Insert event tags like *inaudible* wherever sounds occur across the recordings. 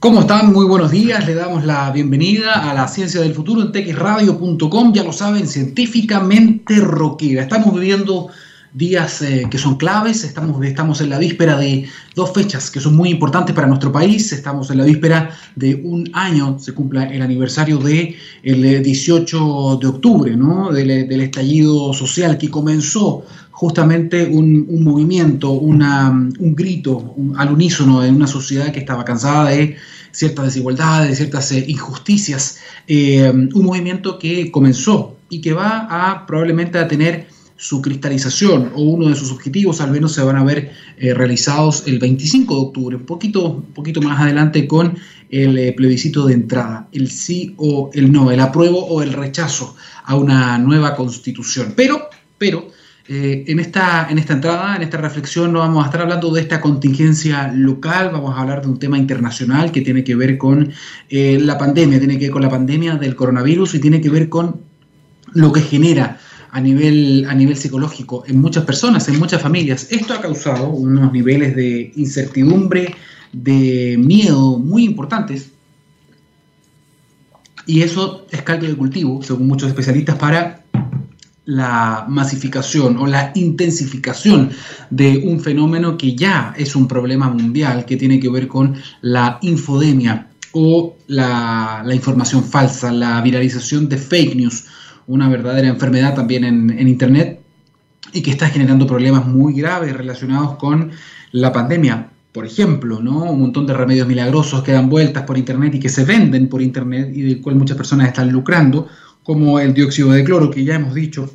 ¿Cómo están? Muy buenos días. Le damos la bienvenida a la Ciencia del Futuro en texradio.com. Ya lo saben, científicamente rockera. Estamos viviendo días eh, que son claves. Estamos, estamos en la víspera de dos fechas que son muy importantes para nuestro país. Estamos en la víspera de un año, se cumpla el aniversario del el 18 de octubre, ¿no? del, estallido social que comenzó justamente un, movimiento, una, un grito al unísono en una sociedad que estaba cansada de ciertas desigualdades, de ciertas eh, injusticias. Eh, un movimiento que comenzó y que va a probablemente a tener su cristalización o uno de sus objetivos al menos se van a ver eh, realizados el 25 de octubre, un poquito, un poquito más adelante con el eh, plebiscito de entrada, el sí o el no, el apruebo o el rechazo a una nueva constitución. Pero, pero, eh, en, esta, en esta entrada, en esta reflexión, no vamos a estar hablando de esta contingencia local, vamos a hablar de un tema internacional que tiene que ver con la pandemia, tiene que ver con la pandemia del coronavirus y tiene que ver con lo que genera a nivel, a nivel psicológico en muchas personas, en muchas familias. Esto ha causado unos niveles de incertidumbre, de miedo muy importantes. Y eso es caldo de cultivo, según muchos especialistas, para la masificación o la intensificación de un fenómeno que ya es un problema mundial que tiene que ver con la infodemia o la, la información falsa, la viralización de fake news una verdadera enfermedad también en, Internet y que está generando problemas muy graves relacionados con la pandemia. Por ejemplo, ¿no? un montón de remedios milagrosos que dan vueltas por Internet y que se venden por Internet y del cual muchas personas están lucrando, como el dióxido de cloro, que ya hemos dicho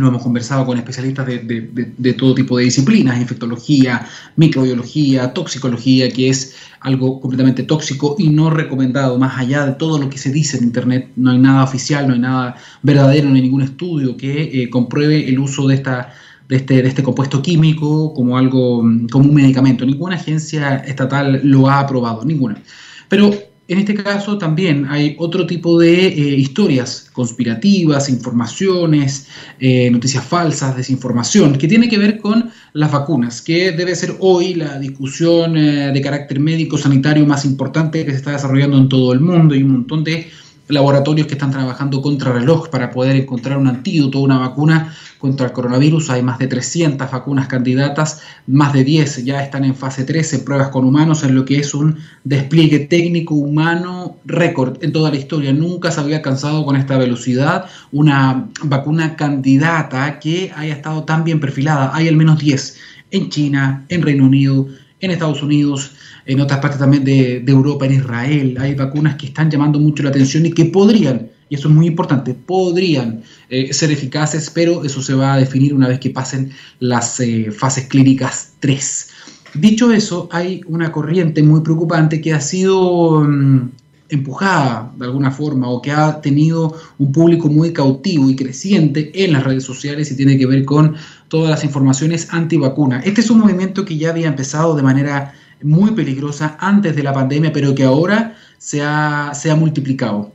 lo hemos conversado con especialistas de, todo tipo de disciplinas, infectología, microbiología, toxicología, que es algo completamente tóxico y no recomendado, más allá de todo lo que se dice en Internet. No hay nada oficial, no hay nada verdadero, no hay ningún estudio que eh, compruebe el uso de, esta, de, este, de este compuesto químico como algo, como un medicamento. Ninguna agencia estatal lo ha aprobado, ninguna. Pero en este caso también hay otro tipo de eh, historias conspirativas, informaciones, eh, noticias falsas, desinformación, que tiene que ver con las vacunas, que debe ser hoy la discusión eh, de carácter médico sanitario más importante que se está desarrollando en todo el mundo y un montón de laboratorios que están trabajando contra reloj para poder encontrar un antídoto, una vacuna contra el coronavirus. Hay más de 300 vacunas candidatas, más de 10 ya están en fase 3 en pruebas con humanos, en lo que es un despliegue técnico humano récord en toda la historia. Nunca se había alcanzado con esta velocidad una vacuna candidata que haya estado tan bien perfilada. Hay al menos 10 en China, en Reino Unido, en Estados Unidos, en otras partes también de, Europa, en Israel. Hay vacunas que están llamando mucho la atención y que podrían, y eso es muy importante, podrían eh, ser eficaces, pero eso se va a definir una vez que pasen las eh, fases clínicas 3. Dicho eso, hay una corriente muy preocupante que ha sido mm, empujada de alguna forma o que ha tenido un público muy cautivo y creciente en las redes sociales y tiene que ver con todas las informaciones antivacuna. Este es un movimiento que ya había empezado de manera muy peligrosa antes de la pandemia, pero que ahora se ha, se ha multiplicado.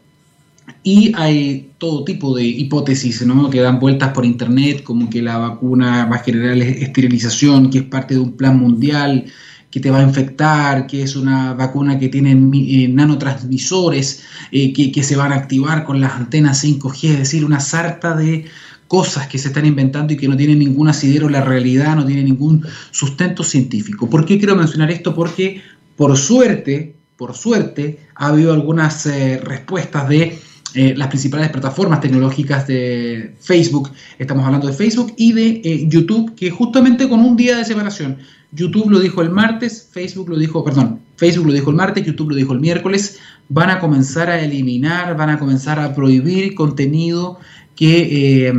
Y hay todo tipo de hipótesis ¿no? que dan vueltas por internet, como que la vacuna va a generar esterilización, que es parte de un plan mundial, que te va a infectar, que es una vacuna que tiene eh, nanotransmisores eh, que, que, se van a activar con las antenas 5G, es decir, una sarta de cosas que se están inventando y que no tienen ningún asidero la realidad, no tienen ningún sustento científico. ¿Por qué quiero mencionar esto? Porque por suerte, por suerte, ha habido algunas eh, respuestas de eh, las principales plataformas tecnológicas de Facebook, estamos hablando de Facebook y de eh, YouTube, que justamente con un día de separación, YouTube lo dijo el martes, Facebook lo dijo, perdón, Facebook lo dijo el martes, YouTube lo dijo el miércoles, van a comenzar a eliminar, van a comenzar a prohibir contenido que eh,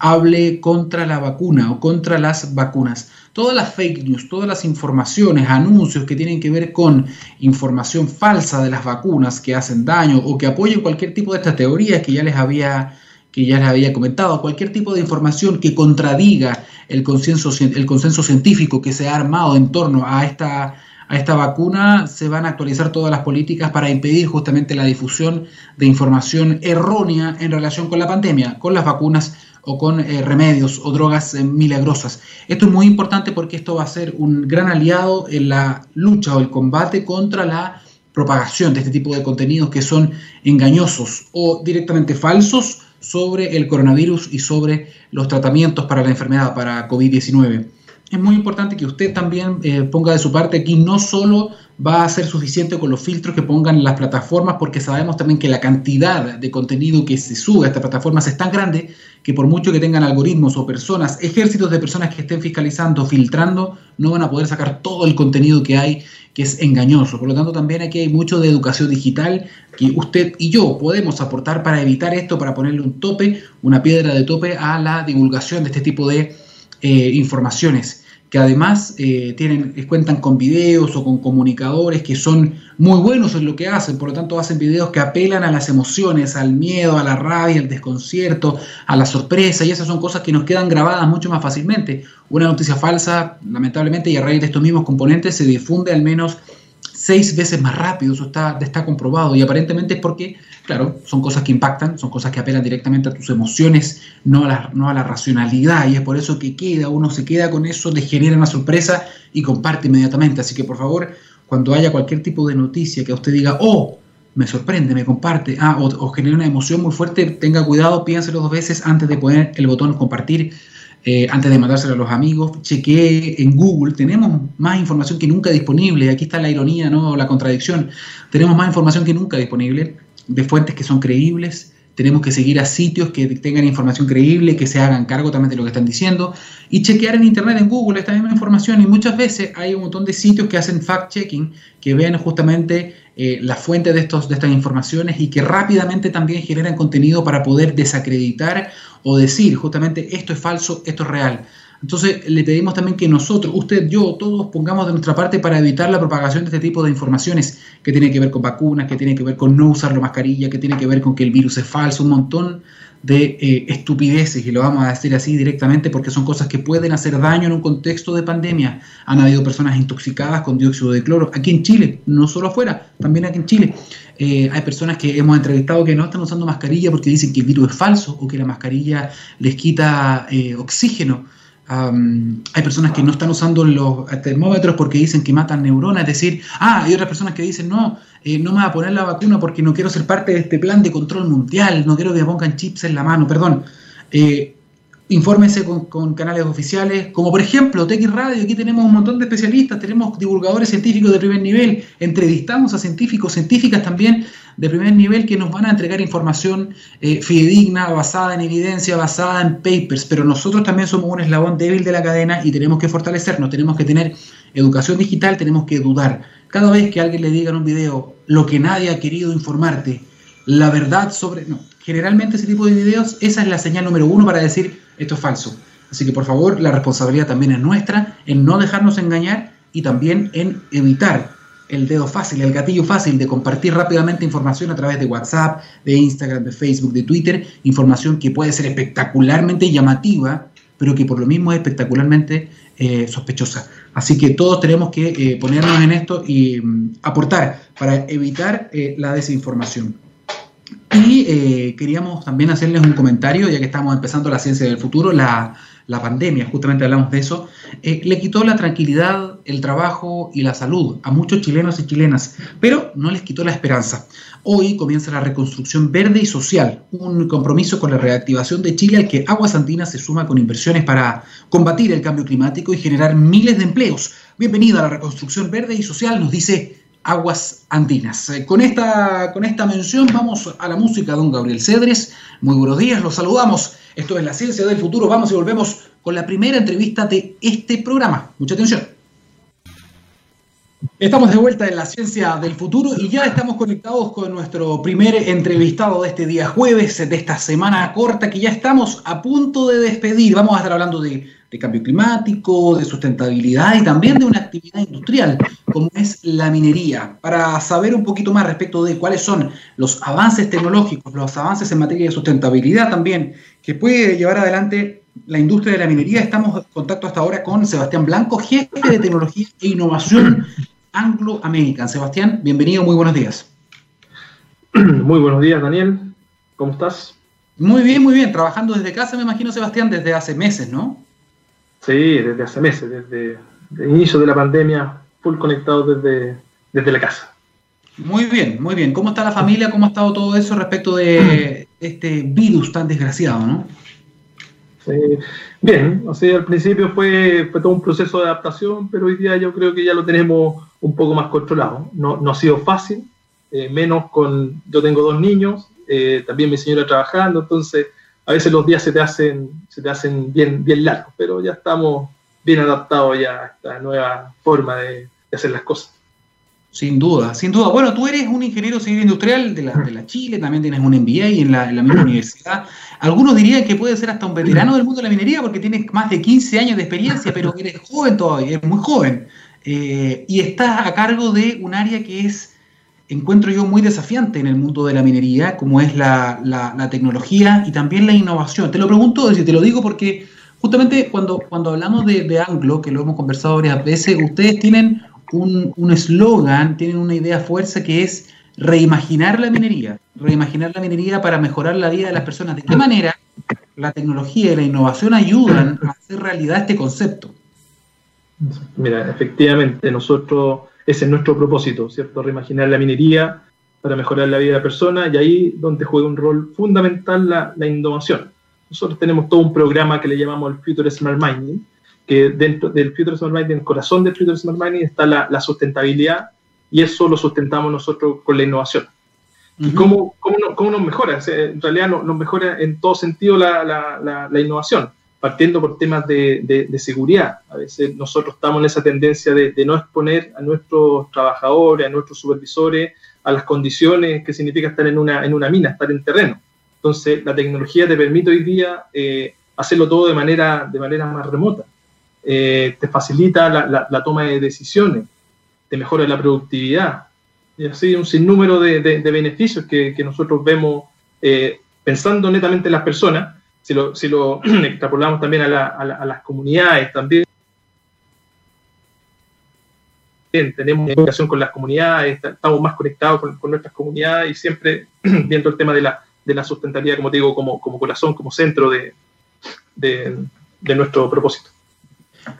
hable contra la vacuna o contra las vacunas. Todas las fake news, todas las informaciones, anuncios que tienen que ver con información falsa de las vacunas que hacen daño o que apoyen cualquier tipo de estas teorías que ya les había que ya les había comentado, cualquier tipo de información que contradiga el consenso, el consenso científico que se ha armado en torno a esta a esta vacuna se van a actualizar todas las políticas para impedir justamente la difusión de información errónea en relación con la pandemia, con las vacunas o con eh, remedios o drogas eh, milagrosas. Esto es muy importante porque esto va a ser un gran aliado en la lucha o el combate contra la propagación de este tipo de contenidos que son engañosos o directamente falsos sobre el coronavirus y sobre los tratamientos para la enfermedad, para COVID-19 es muy importante que usted también eh, ponga de su parte aquí. No solo va a ser suficiente con los filtros que pongan las plataformas, porque sabemos también que la cantidad de contenido que se sube a estas plataformas es tan grande que por mucho que tengan algoritmos o personas, ejércitos de personas que estén fiscalizando, filtrando, no van a poder sacar todo el contenido que hay que es engañoso. Por lo tanto, también aquí hay mucho de educación digital que usted y yo podemos aportar para evitar esto, para ponerle un tope, una piedra de tope a la divulgación de este tipo de eh, informaciones que además eh, tienen, cuentan con videos o con comunicadores que son muy buenos en lo que hacen, por lo tanto hacen videos que apelan a las emociones, al miedo, a la rabia, al desconcierto, a la sorpresa, y esas son cosas que nos quedan grabadas mucho más fácilmente. Una noticia falsa, lamentablemente, y a raíz de estos mismos componentes se difunde al menos seis veces más rápido, eso está, está comprobado, y aparentemente es porque Claro, son cosas que impactan, son cosas que apelan directamente a tus emociones, no a la, no a la racionalidad, y es por eso que queda, uno se queda con eso, le genera una sorpresa y comparte inmediatamente. Así que por favor, cuando haya cualquier tipo de noticia que usted diga, oh, me sorprende, me comparte, ah, o, genera una emoción muy fuerte, tenga cuidado, piénselo dos veces antes de poner el botón compartir, eh, antes de mandárselo a los amigos, chequee en Google, tenemos más información que nunca disponible, aquí está la ironía, ¿no? la contradicción, tenemos más información que nunca disponible de fuentes que son creíbles, tenemos que seguir a sitios que tengan información creíble, que se hagan cargo también de lo que están diciendo y chequear en internet, en Google, esta misma información. Y muchas veces hay un montón de sitios que hacen fact-checking, que ven justamente eh, la fuente de, estos, de estas informaciones y que rápidamente también generan contenido para poder desacreditar o decir justamente esto es falso, esto es real. Entonces le pedimos también que nosotros, usted, yo, todos pongamos de nuestra parte para evitar la propagación de este tipo de informaciones que tiene que ver con vacunas, que tiene que ver con no usar la mascarilla, que tiene que ver con que el virus es falso, un montón de eh, estupideces, y lo vamos a decir así directamente porque son cosas que pueden hacer daño en un contexto de pandemia. Han habido personas intoxicadas con dióxido de cloro, aquí en Chile, no solo afuera, también aquí en Chile. Eh, hay personas que hemos entrevistado que no están usando mascarilla porque dicen que el virus es falso o que la mascarilla les quita eh, oxígeno hay personas que no están usando los termómetros porque dicen que matan neuronas, es decir, ah, hay otras personas que dicen, no, eh, no me voy a poner la vacuna porque no quiero ser parte de este plan de control mundial, no quiero que me pongan chips en la mano, perdón. Eh, infórmense con, canales oficiales, como por ejemplo TX Radio, aquí tenemos un montón de especialistas, tenemos divulgadores científicos de primer nivel, entrevistamos a científicos, científicas también de primer nivel que nos van a entregar información eh, fidedigna, basada en evidencia, basada en papers, pero nosotros también somos un eslabón débil de la cadena y tenemos que fortalecernos, tenemos que tener educación digital, tenemos que dudar. Cada vez que alguien le diga en un video lo que nadie ha querido informarte, la verdad sobre... No, generalmente ese tipo de videos, esa es la señal número uno para decir esto es falso. Así que por favor, la responsabilidad también es nuestra en no dejarnos engañar y también en evitar el dedo fácil, el gatillo fácil de compartir rápidamente información a través de WhatsApp, de Instagram, de Facebook, de Twitter, información que puede ser espectacularmente llamativa, pero que por lo mismo es espectacularmente eh, sospechosa. Así que todos tenemos que eh, ponernos en esto y mm, aportar para evitar eh, la desinformación. Y queríamos también hacerles un comentario, ya que estamos empezando la ciencia del futuro, la, la pandemia, justamente hablamos de eso, eh, le quitó la tranquilidad, el trabajo y la salud a muchos chilenos y chilenas, pero no les quitó la esperanza. Hoy comienza la reconstrucción verde y social, un compromiso con la reactivación de Chile al que Aguas Andinas se suma con inversiones para combatir el cambio climático y generar miles de empleos. Bienvenida a la reconstrucción verde y social, nos dice Aguas Andinas. Eh, con, esta, con esta mención vamos a la música, don Gabriel Cedres. Muy buenos días, los saludamos. Esto es La Ciencia del Futuro. Vamos y volvemos con la primera entrevista de este programa. Mucha atención. Estamos de vuelta en la ciencia del futuro y ya estamos conectados con nuestro primer entrevistado de este día jueves, de esta semana corta que ya estamos a punto de despedir. Vamos a estar hablando de, de cambio climático, de sustentabilidad y también de una actividad industrial como es la minería. Para saber un poquito más respecto de cuáles son los avances tecnológicos, los avances en materia de sustentabilidad también que puede llevar adelante la industria de la minería. Estamos en contacto hasta ahora con Sebastián Blanco, jefe de tecnología e innovación Anglo American. Sebastián, bienvenido, muy buenos días. *clears throat* Muy buenos días, Daniel. ¿Cómo estás? Muy bien, muy bien. Trabajando desde casa, me imagino, Sebastián, desde hace meses, ¿no? Sí, desde hace meses, desde el inicio de la pandemia, full conectado desde, desde la casa. Muy bien, muy bien. ¿Cómo está la familia? ¿Cómo ha estado todo eso respecto de *clears throat* este virus tan desgraciado, no? bien, o sea, al principio fue, fue todo un proceso de adaptación, pero hoy día yo creo que ya lo tenemos un poco más controlado. No, no ha sido fácil, eh, menos con, yo tengo dos niños, eh, también mi señora trabajando, entonces a veces los días se te hacen, se te hacen bien, bien largos, pero ya estamos bien adaptados ya a esta nueva forma de hacer las cosas. Sin duda, sin duda. Bueno, tú eres un ingeniero civil industrial de la, de la Chile, también tienes un MBA en la, en la misma universidad. Algunos dirían que puedes ser hasta un veterano del mundo de la minería porque tienes más de 15 años de experiencia, pero eres joven todavía, eres muy joven. Eh, y estás a cargo de un área que es, encuentro yo, muy desafiante en el mundo de la minería, como es la, la tecnología y también la innovación. Te lo pregunto, decir, te lo digo porque justamente cuando, cuando hablamos de, de Anglo, que lo hemos conversado varias veces, ustedes tienen un eslogan, tienen una idea fuerza que es reimaginar la minería, reimaginar la minería para mejorar la vida de las personas. ¿De qué manera la tecnología y la innovación ayudan a hacer realidad este concepto? Mira, efectivamente, nosotros, ese es nuestro propósito, ¿cierto? Reimaginar la minería para mejorar la vida de la persona y ahí donde juega un rol fundamental la, la innovación. Nosotros tenemos todo un programa que le llamamos el Future Smart Mining, que dentro del Future Smart Mining, el corazón del Future Smart Mining está la, sustentabilidad y eso lo sustentamos nosotros con la innovación. ¿Y cómo, cómo, nos mejora? en realidad nos, mejora en todo sentido la, la, innovación, partiendo por temas de, seguridad. A veces nosotros estamos en esa tendencia de, no exponer a nuestros trabajadores, a nuestros supervisores, a las condiciones que significa estar en una, en una mina, estar en terreno. Entonces, la tecnología te permite hoy día eh, hacerlo todo de manera, de manera más remota. Eh, te facilita la, toma de decisiones, te mejora la productividad, y así un sinnúmero de, beneficios que, nosotros vemos eh, pensando netamente en las personas, si lo, si lo *clears throat* extrapolamos también a, las comunidades también. Tenemos comunicación con las comunidades, estamos más conectados con, nuestras comunidades y siempre *clears throat* viendo el tema de la, de la sustentabilidad, como digo, como, como corazón, como centro de, de nuestro propósito.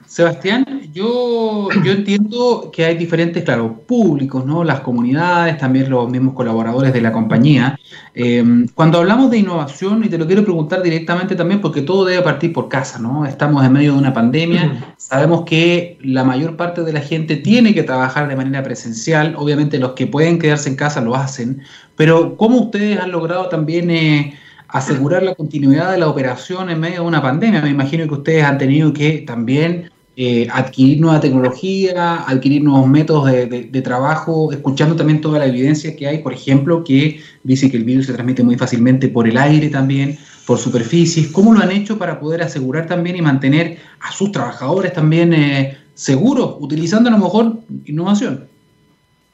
Sebastián, yo, yo entiendo que hay diferentes, claro, públicos, ¿no? Las comunidades, también los mismos colaboradores de la compañía. Em, cuando hablamos de innovación, y te lo quiero preguntar directamente también porque todo debe partir por casa, ¿no? Estamos en medio de una pandemia, sabemos que la mayor parte de la gente tiene que trabajar de manera presencial, obviamente los que pueden quedarse en casa lo hacen, pero ¿cómo ustedes han logrado también... Eh, asegurar la continuidad de la operación en medio de una pandemia. Me imagino que ustedes han tenido que también eh, adquirir nueva tecnología, adquirir nuevos métodos de, trabajo, escuchando también toda la evidencia que hay, por ejemplo, que dice que el virus se transmite muy fácilmente por el aire también, por superficies. ¿Cómo lo han hecho para poder asegurar también y mantener a sus trabajadores también eh, seguros, utilizando a lo mejor innovación?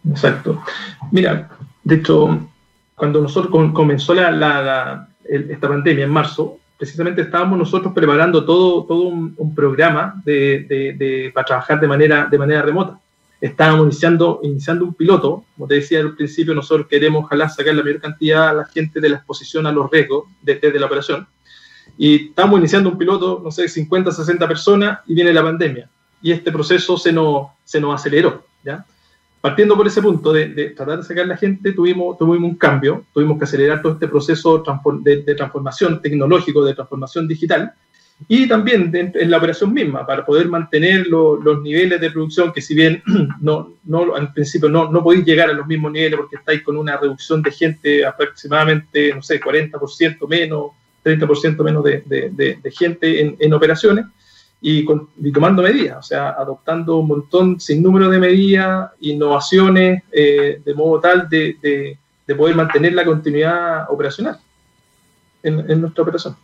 Exacto. Mira, de hecho, cuando nosotros comenzó la esta pandemia en marzo, precisamente estábamos nosotros preparando todo, todo un, programa de, de, para trabajar de manera, de manera remota. Estábamos iniciando, iniciando un piloto, como te decía al principio, nosotros queremos ojalá sacar la mayor cantidad a la gente de la exposición a los riesgos desde de la operación. Y estamos iniciando un piloto, no sé, 50, 60 personas y viene la pandemia. Y este proceso se nos, se nos aceleró. ¿ya? Partiendo por ese punto de, tratar de sacar a la gente, tuvimos, tuvimos un cambio, tuvimos que acelerar todo este proceso de, transformación tecnológico, de transformación digital, y también en la operación misma, para poder mantener los niveles de producción, que si bien *clears throat* no, no al principio no, no podéis llegar a los mismos niveles porque estáis con una reducción de gente aproximadamente, no sé, 40% menos, 30% menos de, de gente en, en operaciones, y, tomando medidas, o sea, adoptando un montón, sin número de medidas, innovaciones, eh, de modo tal de, de, poder mantener la continuidad operacional en, nuestra operación.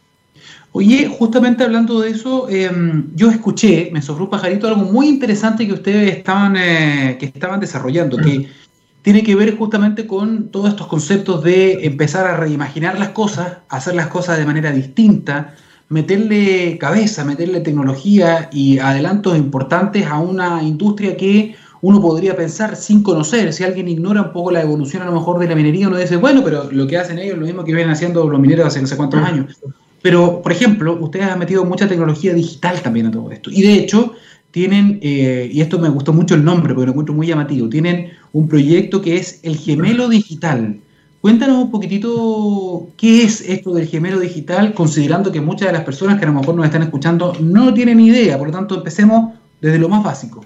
Oye, justamente hablando de eso, em, yo escuché, me sobró un pajarito, algo muy interesante que ustedes estaban, eh, que estaban desarrollando, que *clears throat* tiene que ver justamente con todos estos conceptos de empezar a reimaginar las cosas, hacer las cosas de manera distinta, meterle cabeza, meterle tecnología y adelantos importantes a una industria que uno podría pensar sin conocer. Si alguien ignora un poco la evolución a lo mejor de la minería, uno dice, bueno, pero lo que hacen ellos es lo mismo que vienen haciendo los mineros hace no sé cuántos años. Pero, por ejemplo, ustedes han metido mucha tecnología digital también a todo esto. Y de hecho, tienen, eh, y esto me gustó mucho el nombre porque lo encuentro muy llamativo, tienen un proyecto que es el gemelo digital. Cuéntanos un poquitito qué es esto del gemelo digital, considerando que muchas de las personas que a lo mejor nos están escuchando no tienen idea, por lo tanto empecemos desde lo más básico.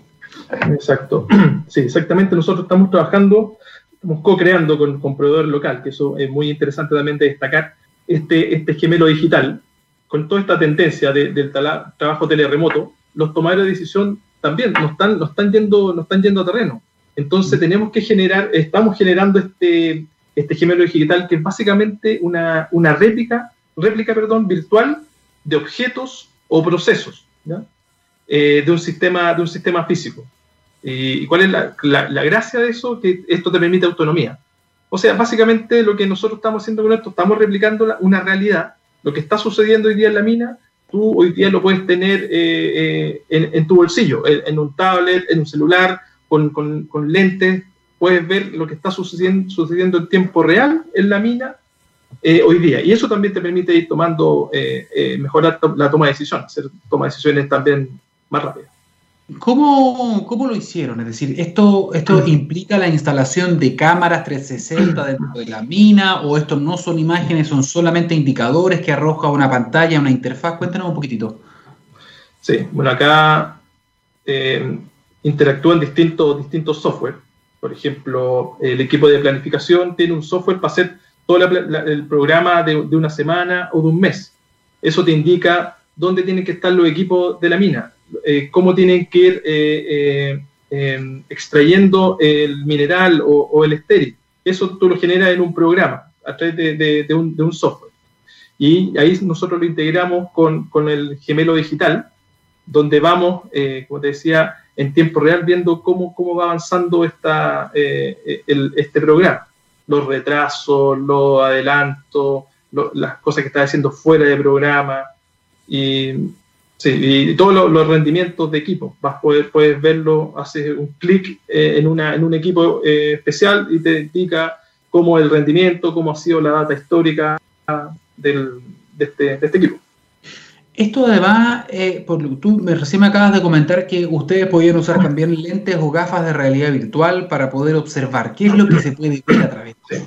Exacto, *clears throat* sí, exactamente. Nosotros estamos trabajando, estamos co-creando con, con proveedor local, que eso es muy interesante también de destacar, este, este gemelo digital, con toda esta tendencia del trabajo teleremoto, los tomadores de decisión también no están, no están, yendo, no están yendo a terreno. Entonces mm. tenemos que generar, estamos generando este, este gemelo digital que es básicamente una, una réplica, réplica perdón, virtual de objetos o procesos eh, de, un sistema, de un sistema físico. ¿Y cuál es la, la, gracia de eso? Que esto te permite autonomía. O sea, básicamente lo que nosotros estamos haciendo con esto, estamos replicando una realidad lo que está sucediendo hoy día en la mina, tú hoy día lo puedes tener eh, eh, en, tu bolsillo, en, un tablet, en un celular, con, con, lentes, puedes ver lo que está sucediendo, sucediendo en tiempo real en la mina eh, hoy día. Y eso también te permite ir tomando, mejorar la toma de decisiones, hacer toma de decisiones también más rápidas. ¿Cómo, ¿Cómo, lo hicieron? Es decir, ¿esto, ¿esto implica la instalación de cámaras 360 dentro de la mina o esto no son imágenes, son solamente indicadores que arroja una pantalla, una interfaz? Cuéntanos un poquitito. Sí, bueno, acá eh, interactúan distintos, distintos software. Por ejemplo, el equipo de planificación tiene un software para hacer todo el programa de, de una semana o de un mes. Eso te indica dónde tienen que estar los equipos de la mina eh, cómo tienen que ir eh, eh, em, extrayendo el mineral o, el estéril. Eso tú lo generas en un programa a través de, un, software. Y ahí nosotros lo integramos con, el gemelo digital, donde vamos, como te decía, en tiempo real viendo cómo, cómo va avanzando esta, este programa. Los retrasos, los adelantos, las cosas que está haciendo fuera de programa. Y Sí, y todos los, rendimientos de equipo. Vas poder, puedes verlo, haces un clic eh, en, una, en un equipo eh, especial y te indica cómo el rendimiento, cómo ha sido la data histórica del, de, este, de este equipo. Esto además, eh, por tú me, recién me acabas de comentar que ustedes podían usar también lentes o gafas de realidad virtual para poder observar qué es lo que se puede ver a través de sí.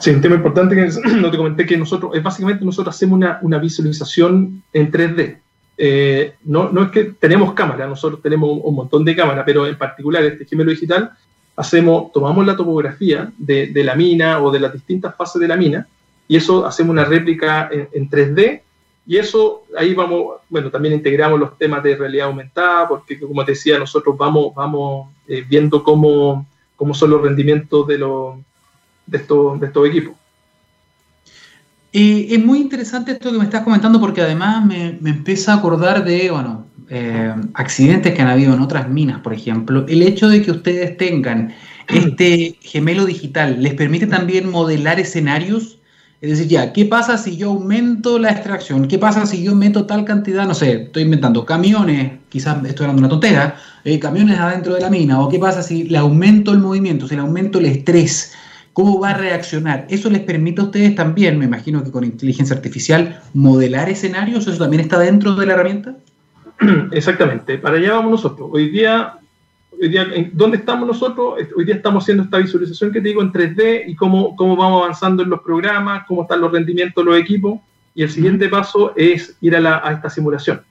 sí. un tema importante que *clears throat* no te comenté que nosotros, es básicamente nosotros hacemos una, una visualización en 3D. Eh, no, no es que tenemos cámara, nosotros tenemos un, montón de cámaras, pero en particular este gemelo digital, hacemos, tomamos la topografía de, la mina o de las distintas fases de la mina y eso hacemos una réplica en, 3D y eso ahí vamos, bueno, también integramos los temas de realidad aumentada porque como te decía, nosotros vamos, vamos eh, viendo cómo, cómo son los rendimientos de, los, de, estos, de estos equipos es muy interesante esto que me estás comentando porque además me, empieza a acordar de, bueno, eh, accidentes que han habido en otras minas, por ejemplo. El hecho de que ustedes tengan este gemelo digital les permite también modelar escenarios. Es decir, ya, ¿qué pasa si yo aumento la extracción? ¿Qué pasa si yo meto tal cantidad? No sé, estoy inventando camiones, quizás estoy hablando una tontera, eh, camiones adentro de la mina. ¿O qué pasa si le aumento el movimiento, si le aumento el estrés? ¿Cómo va a reaccionar? ¿Eso les permite a ustedes también, me imagino que con inteligencia artificial, modelar escenarios? ¿Eso también está dentro de la herramienta? *clears throat* Exactamente, para allá vamos nosotros. Hoy día, hoy día ¿dónde estamos nosotros? Hoy día estamos haciendo esta visualización que te digo en 3D y cómo, cómo vamos avanzando en los programas, cómo están los rendimientos de los equipos. Y el siguiente paso es ir a, la, a esta simulación.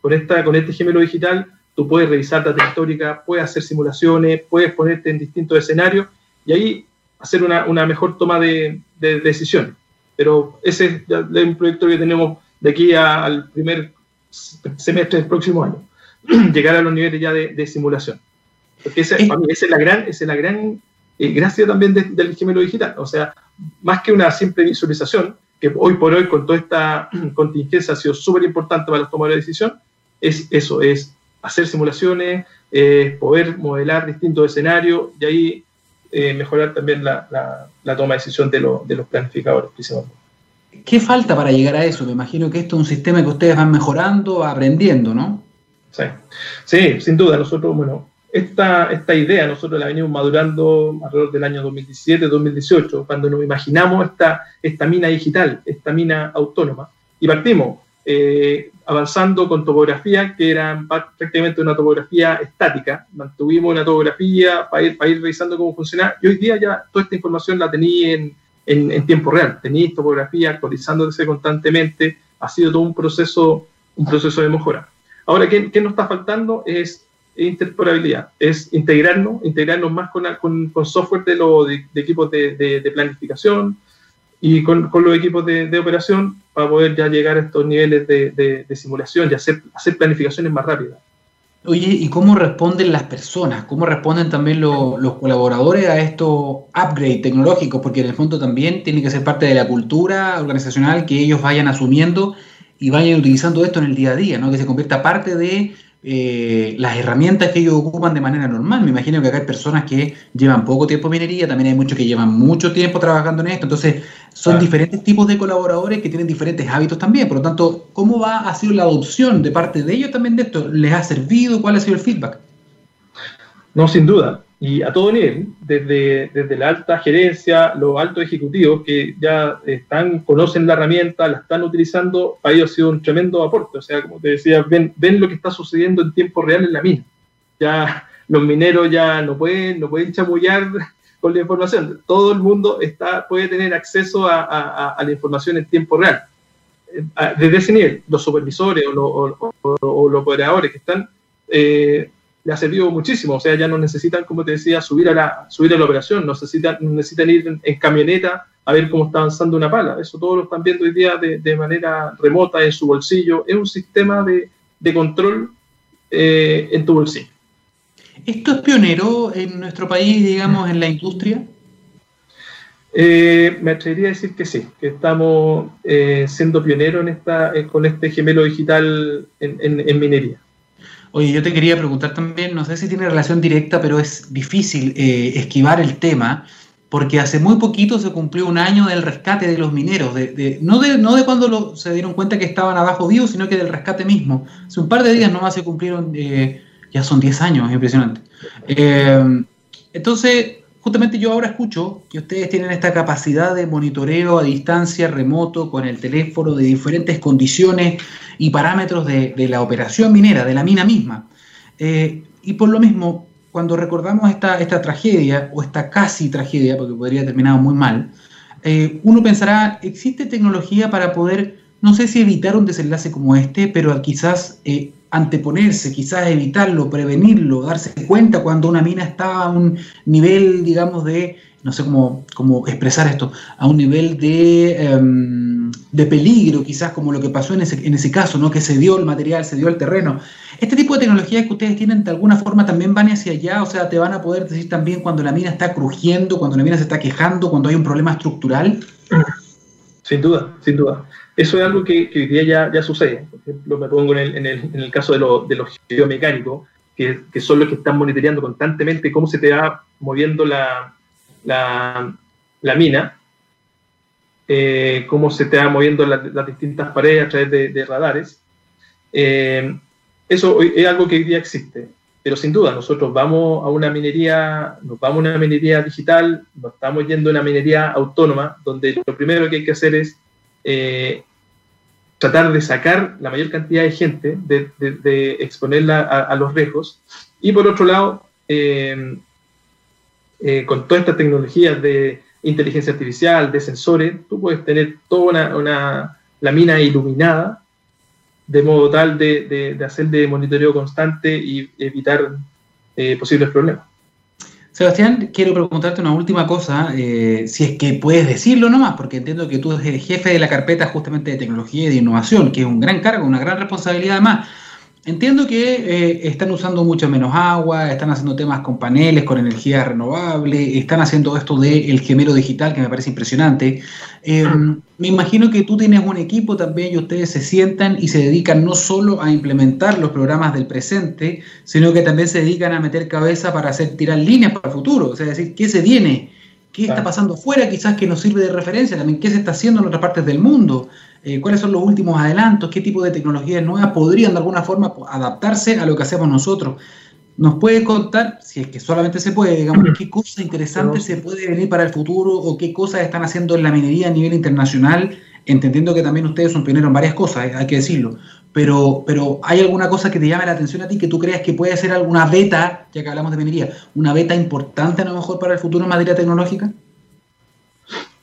Con, esta, con este gemelo digital, tú puedes revisar data histórica, puedes hacer simulaciones, puedes ponerte en distintos escenarios y ahí hacer una, una mejor toma de, de, decisiones. Pero ese es un proyecto que tenemos de aquí al primer semestre del próximo año, *clears throat* llegar a los niveles ya de, simulación. Porque esa, esa, es la gran, esa es la gran eh, gracia también del gemelo digital. O sea, más que una simple visualización, que hoy por hoy con toda esta *clears throat* contingencia ha sido súper importante para la toma de decisión, es eso, es hacer simulaciones, poder modelar distintos escenarios y ahí eh, mejorar también la, toma de decisión de, los planificadores principalmente. ¿Qué falta para llegar a eso? Me imagino que esto es un sistema que ustedes van mejorando, aprendiendo, ¿no? Sí, sí sin duda. Nosotros, bueno, esta, esta idea nosotros la venimos madurando alrededor del año 2017-2018, cuando nos imaginamos esta, esta mina digital, esta mina autónoma. Y partimos eh, avanzando con topografía que era prácticamente una topografía estática. Mantuvimos una topografía para ir, para ir revisando cómo funciona y hoy día ya toda esta información la tenía en, en, tiempo real. Tenéis topografía actualizándose constantemente. Ha sido todo un proceso, un proceso de mejora. Ahora, ¿qué, qué nos está faltando? Es interoperabilidad, es integrarnos, integrarnos más con, con, software de, los de, equipos de, de, planificación y con, con los equipos de, operación para poder ya llegar a estos niveles de, simulación y hacer, hacer planificaciones más rápidas. Oye, ¿y cómo responden las personas? ¿Cómo responden también los colaboradores a estos upgrades tecnológicos? Porque en el fondo también tiene que ser parte de la cultura organizacional que ellos vayan asumiendo y vayan utilizando esto en el día a día, ¿no? Que se convierta parte de eh, las herramientas que ellos ocupan de manera normal. Me imagino que acá hay personas que llevan poco tiempo en minería, también hay muchos que llevan mucho tiempo trabajando en esto, entonces son diferentes tipos de colaboradores que tienen diferentes hábitos también. Por lo tanto, ¿cómo va a sido la adopción de parte de ellos también de esto? ¿Les ha servido? ¿Cuál ha sido el feedback? No, sin duda y a todo nivel, desde, desde la alta gerencia, los altos ejecutivos que ya están, conocen la herramienta, la están utilizando, para ha sido un tremendo aporte. O sea, como te decía, ven, ven lo que está sucediendo en tiempo real en la mina. Ya los mineros ya no pueden, no pueden chamullar con la información. Todo el mundo está, puede tener acceso a, la información en tiempo real. Eh, desde ese nivel, los supervisores o, los operadores que están eh, le ha servido muchísimo. O sea, ya no necesitan, como te decía, subir a la, subir a la operación, no necesitan, necesitan ir en, camioneta a ver cómo está avanzando una pala. Eso todo lo están viendo hoy día de, manera remota en su bolsillo. Es un sistema de, control eh, en tu bolsillo. ¿Esto es pionero en nuestro país, digamos, en la industria? Eh, me atrevería a decir que sí, que estamos eh, siendo pioneros en esta, con este gemelo digital en minería. Oye, yo te quería preguntar también, no sé si tiene relación directa, pero es difícil eh, esquivar el tema, porque hace muy poquito se cumplió un año del rescate de los mineros, de, no, de, no de cuando se dieron cuenta que estaban abajo vivos, sino que del rescate mismo. Hace un par de días nomás se cumplieron, eh, ya son 10 años, es impresionante. Eh, entonces, justamente yo ahora escucho que ustedes tienen esta capacidad de monitoreo a distancia, remoto, con el teléfono, de diferentes condiciones y parámetros de, la operación minera, de la mina misma. Eh, y por lo mismo, cuando recordamos esta, esta tragedia, o esta casi tragedia, porque podría haber terminado muy mal, eh, uno pensará, ¿existe tecnología para poder, no sé si evitar un desenlace como este, pero quizás eh, anteponerse, quizás evitarlo, prevenirlo, darse cuenta cuando una mina está a un nivel, digamos, de, no sé cómo, cómo expresar esto, a un nivel de, em, de peligro, quizás como lo que pasó en ese, en ese caso, ¿no? que se dio el material, se dio el terreno. Este tipo de tecnologías que ustedes tienen de alguna forma también van hacia allá, o sea, te van a poder decir también cuando la mina está crujiendo, cuando la mina se está quejando, cuando hay un problema estructural. Sin duda, sin duda. Eso es algo que, hoy día ya, ya, sucede. Por ejemplo, me pongo en el, en el, en el caso de, los geomecánicos, que, que, son los que están monitoreando constantemente cómo se te va moviendo la, la, la mina, eh, cómo se te va moviendo las distintas paredes a través de, radares. Eh, eso es algo que hoy día existe. Pero sin duda, nosotros vamos a una minería, nos vamos a una minería digital, nos estamos yendo a una minería autónoma, donde lo primero que hay que hacer es eh, tratar de sacar la mayor cantidad de gente, de, exponerla a, los riesgos. Y por otro lado, eh, con todas estas tecnologías de inteligencia artificial, de sensores, tú puedes tener toda una, la mina iluminada de modo tal de, hacer de monitoreo constante y evitar eh, posibles problemas. Sebastián, quiero preguntarte una última cosa, eh, si es que puedes decirlo nomás, porque entiendo que tú eres jefe de la carpeta justamente de tecnología y de innovación, que es un gran cargo, una gran responsabilidad además. Entiendo que eh, están usando mucho menos agua, están haciendo temas con paneles, con energía renovable, están haciendo esto del gemelo digital, que me parece impresionante. Eh, me imagino que tú tienes un equipo también y ustedes se sientan y se dedican no solo a implementar los programas del presente, sino que también se dedican a meter cabeza para hacer tirar líneas para el futuro. O sea, decir, ¿qué se viene? ¿Qué está pasando fuera? Quizás que nos sirve de referencia también. ¿Qué se está haciendo en otras partes del mundo? Eh, cuáles son los últimos adelantos, qué tipo de tecnologías nuevas podrían de alguna forma adaptarse a lo que hacemos nosotros. ¿Nos puede contar, si es que solamente se puede, digamos, qué cosas interesantes se puede venir para el futuro o qué cosas están haciendo en la minería a nivel internacional entendiendo que también ustedes son pioneros en varias cosas, hay que decirlo, pero, pero ¿hay alguna cosa que te llame la atención a ti que tú creas que puede ser alguna beta, ya que hablamos de minería, una beta importante a lo mejor para el futuro en materia tecnológica?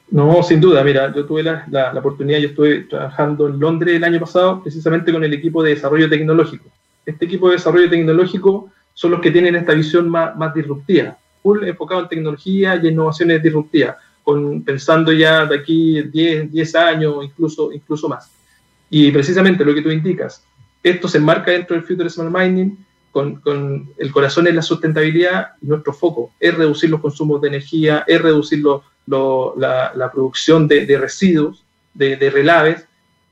No, sin duda. Mira, yo tuve la, la, oportunidad, yo estuve trabajando en Londres el año pasado precisamente con el equipo de desarrollo tecnológico. Este equipo de desarrollo tecnológico son los que tienen esta visión más, más disruptiva, full enfocado en tecnología y innovaciones disruptivas, con, pensando ya de aquí 10, 10 años, incluso, incluso más. Y precisamente lo que tú indicas, esto se enmarca dentro del Future Smart Mining con, con, el corazón en la sustentabilidad y nuestro foco es reducir los consumos de energía, es reducir lo, lo, la, la, producción de, de residuos, de, de relaves,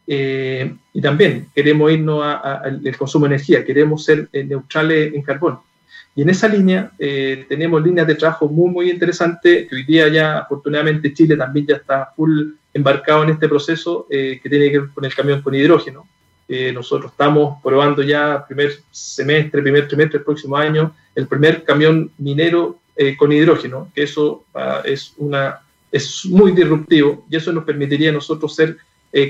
eh, y también queremos irnos al consumo de energía, queremos ser eh, neutrales en carbón. Y en esa línea eh, tenemos líneas de trabajo muy, muy interesantes, que hoy día ya afortunadamente Chile también ya está full embarcado en este proceso eh, que tiene que ver con el camión con hidrógeno. Eh, nosotros estamos probando ya primer semestre, primer trimestre del próximo año, el primer camión minero eh, con hidrógeno, que eso uh, es, una, es muy disruptivo y eso nos permitiría a nosotros ser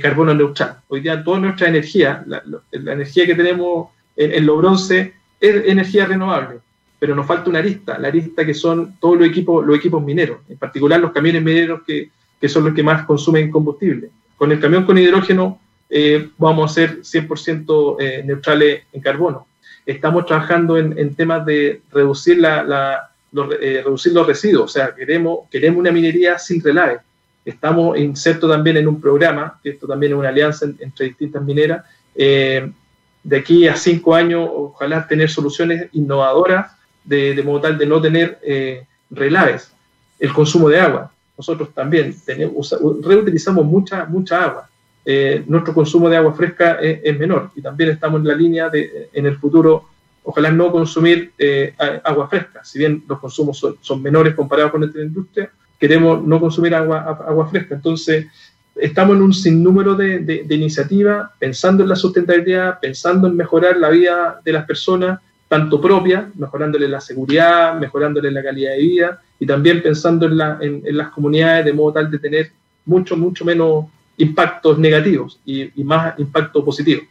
carbono neutral. Hoy día toda nuestra energía, la, energía que tenemos en, en lo bronce es energía renovable, pero nos falta una arista, la arista que son todos los equipos, los equipos mineros, en particular los camiones mineros que, que son los que más consumen combustible. Con el camión con hidrógeno eh, vamos a ser 100% eh, neutrales en carbono. Estamos trabajando en, temas de reducir, la eh, reducir los residuos, o sea, queremos, queremos una minería sin relave. Estamos insertos también en un programa, que esto también es una alianza en, entre distintas mineras, eh, de aquí a cinco años, ojalá tener soluciones innovadoras de, de modo tal de no tener eh, relaves. El consumo de agua nosotros también tenemos, reutilizamos mucha, mucha agua. Eh, nuestro consumo de agua fresca es, es, menor y también estamos en la línea de, en el futuro, ojalá no consumir eh, agua fresca. Si bien los consumos son, menores comparados con nuestra industria, queremos no consumir agua, agua fresca. Entonces, estamos en un sinnúmero de, de, de iniciativas pensando en la sustentabilidad, pensando en mejorar la vida de las personas, tanto propia, mejorándole la seguridad, mejorándole la calidad de vida y también pensando en, la, en, las comunidades de modo tal de tener mucho, mucho menos impactos negativos y, y, más impacto positivo.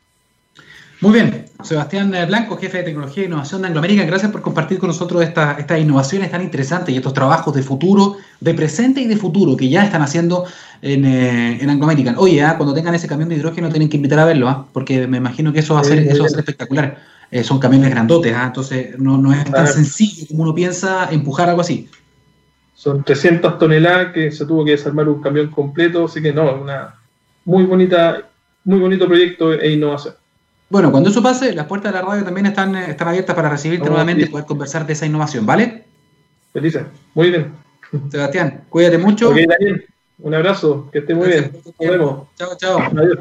Muy bien, Sebastián Blanco, jefe de tecnología e innovación de Anglo American, gracias por compartir con nosotros estas esta innovaciones tan interesantes y estos trabajos de futuro, de presente y de futuro que ya están haciendo en, eh, en Anglo American. Oye, ¿eh? cuando tengan ese camión de hidrógeno tienen que invitar a verlo, ¿eh? porque me imagino que eso va a ser, eso va a ser espectacular. Eh, son camiones grandotes, entonces no, no es tan sencillo como uno piensa empujar algo así. Son 300 toneladas que se tuvo que desarmar un camión completo, así que no, una muy bonita, muy bonito proyecto e innovación. Bueno, cuando eso pase, las puertas de la radio también están, están abiertas para recibirte no, nuevamente y poder conversar de esa innovación, ¿vale? Felices, muy bien. Sebastián, cuídate mucho. Ok, Daniel, un abrazo, que esté muy Gracias. bien. Nos vemos. Chao, chao. Adiós.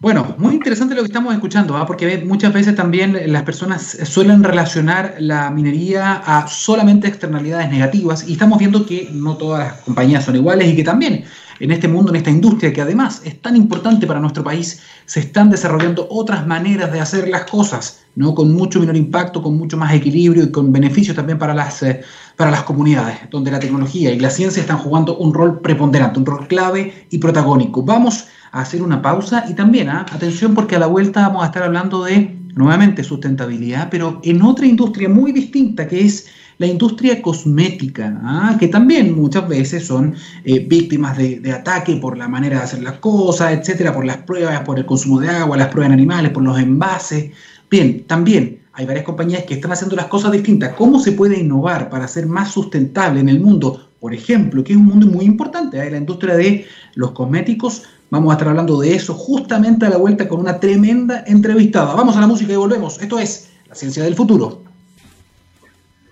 Bueno, muy interesante lo que estamos escuchando, ¿eh? porque muchas veces también las personas suelen relacionar la minería a solamente externalidades negativas y estamos viendo que no todas las compañías son iguales y que también en este mundo, en esta industria que además es tan importante para nuestro país, se están desarrollando otras maneras de hacer las cosas, ¿no? con mucho menor impacto, con mucho más equilibrio y con beneficios también para las, eh, para las comunidades, donde la tecnología y la ciencia están jugando un rol preponderante, un rol clave y protagónico. Vamos a hacer una pausa y también, ¿eh? atención porque a la vuelta vamos a estar hablando de nuevamente sustentabilidad, pero en otra industria muy distinta que es la industria cosmética, ¿ah? que también muchas veces son eh, víctimas de, ataque por la manera de hacer las cosas, etcétera, por las pruebas, por el consumo de agua, las pruebas en animales, por los envases. Bien, también hay varias compañías que están haciendo las cosas distintas. ¿Cómo se puede innovar para ser más sustentable en el mundo? Por ejemplo, que es un mundo muy importante, ¿eh? la industria de los cosméticos. Vamos a estar hablando de eso justamente a la vuelta con una tremenda entrevistada. Vamos a la música y volvemos. Esto es La Ciencia del Futuro.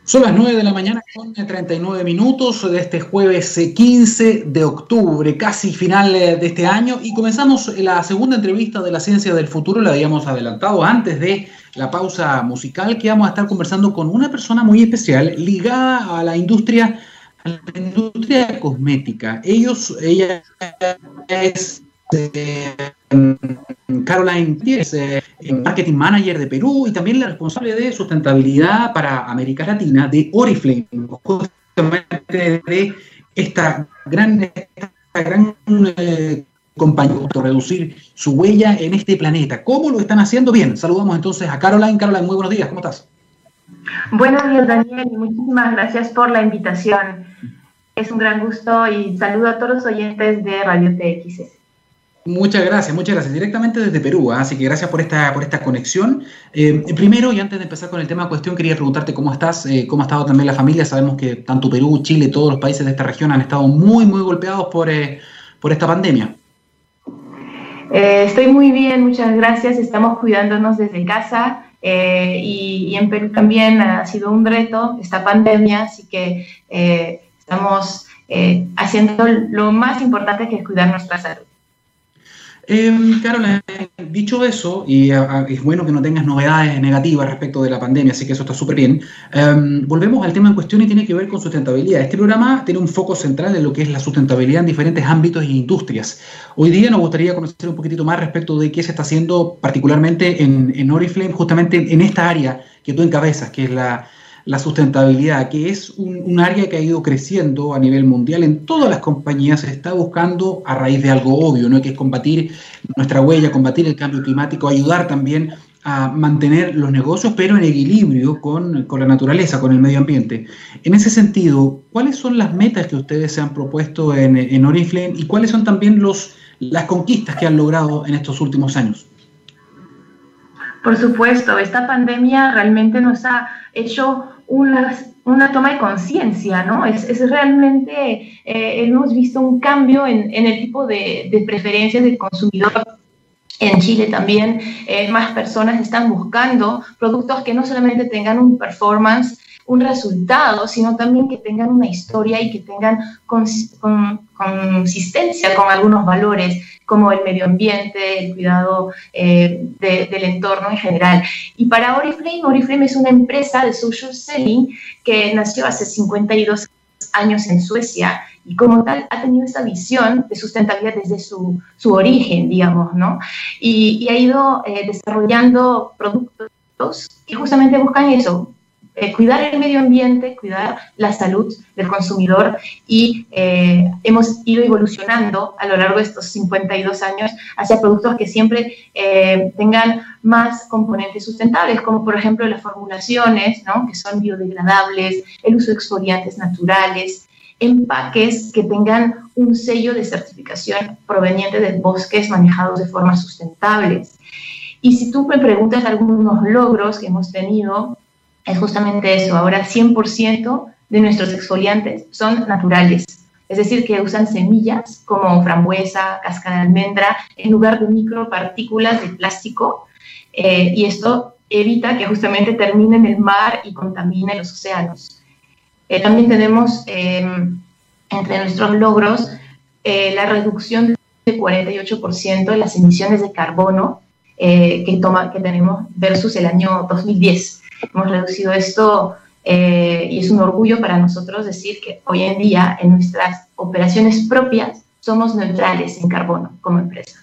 Son las 9 de la mañana con 39 minutos de este jueves 15 de octubre, casi final de este año, y comenzamos la segunda entrevista de la ciencia del futuro, la habíamos adelantado antes de la pausa musical, que vamos a estar conversando con una persona muy especial ligada a la industria, a la industria cosmética. Ellos, ella es eh, Caroline es eh, Marketing Manager de Perú y también la responsable de sustentabilidad para América Latina de Oriflame, justamente de esta gran, eh, compañía, reducir su huella en este planeta. ¿Cómo lo están haciendo? Bien, saludamos entonces a Caroline. Caroline, muy buenos días, ¿cómo estás? Buenos días, Daniel, y muchísimas gracias por la invitación. Es un gran gusto y saludo a todos los oyentes de Radio TX. Muchas gracias, muchas gracias. Directamente desde Perú, ¿ah? así que gracias por esta, por esta conexión. Eh, primero, y antes de empezar con el tema cuestión, quería preguntarte cómo estás, eh, cómo ha estado también la familia. Sabemos que tanto Perú, Chile, todos los países de esta región han estado muy, muy golpeados por, eh, por esta pandemia. estoy muy bien, muchas gracias. Estamos cuidándonos desde casa y, y, en Perú también ha sido un reto esta pandemia, así que estamos haciendo lo más importante que es cuidar nuestra salud. Eh, dicho eso, y es bueno que no tengas novedades negativas respecto de la pandemia, así que eso está súper bien, em, volvemos al tema en cuestión y tiene que ver con sustentabilidad. Este programa tiene un foco central en lo que es la sustentabilidad en diferentes ámbitos e industrias. Hoy día nos gustaría conocer un poquitito más respecto de qué se está haciendo particularmente en, en Oriflame, justamente en esta área que tú encabezas, que es la la sustentabilidad, que es un, área que ha ido creciendo a nivel mundial en todas las compañías, se está buscando a raíz de algo obvio, ¿no? que es combatir nuestra huella, combatir el cambio climático, ayudar también a mantener los negocios, pero en equilibrio con, la naturaleza, con el medio ambiente. En ese sentido, ¿cuáles son las metas que ustedes se han propuesto en, en Oriflame y cuáles son también los, las conquistas que han logrado en estos últimos años? Por supuesto, esta pandemia realmente nos ha hecho una, una toma de conciencia, ¿no? Es, es realmente, eh, hemos visto un cambio en, en el tipo de, de, preferencias del consumidor. En Chile también eh, más personas están buscando productos que no solamente tengan un performance, un resultado, sino también que tengan una historia y que tengan consistencia con algunos valores como el medio ambiente, el cuidado eh, del entorno en general. Y para Oriflame, Oriflame es una empresa de social selling que nació hace 52 años en Suecia y como tal ha tenido esa visión de sustentabilidad desde su, su origen, digamos, ¿no? Y, ha ido eh, desarrollando productos que justamente buscan eso, eh, cuidar el medio ambiente, cuidar la salud del consumidor y eh, hemos ido evolucionando a lo largo de estos 52 años hacia productos que siempre eh, tengan más componentes sustentables, como por ejemplo las formulaciones, ¿no? que son biodegradables, el uso de exfoliantes naturales, empaques que tengan un sello de certificación proveniente de bosques manejados de forma sustentables. Y si tú me preguntas algunos logros que hemos tenido, es justamente eso. Ahora 100% de nuestros exfoliantes son naturales. Es decir, que usan semillas como frambuesa, cáscara de almendra, en lugar de micropartículas de plástico. Eh, y esto evita que justamente termine en el mar y contamine los océanos. Eh, también tenemos em, entre nuestros logros eh, la reducción de 48% de las emisiones de carbono que, toma, que tenemos versus el año 2010. Hemos reducido esto eh, y es un orgullo para nosotros decir que hoy en día en nuestras operaciones propias somos neutrales en carbono como empresa.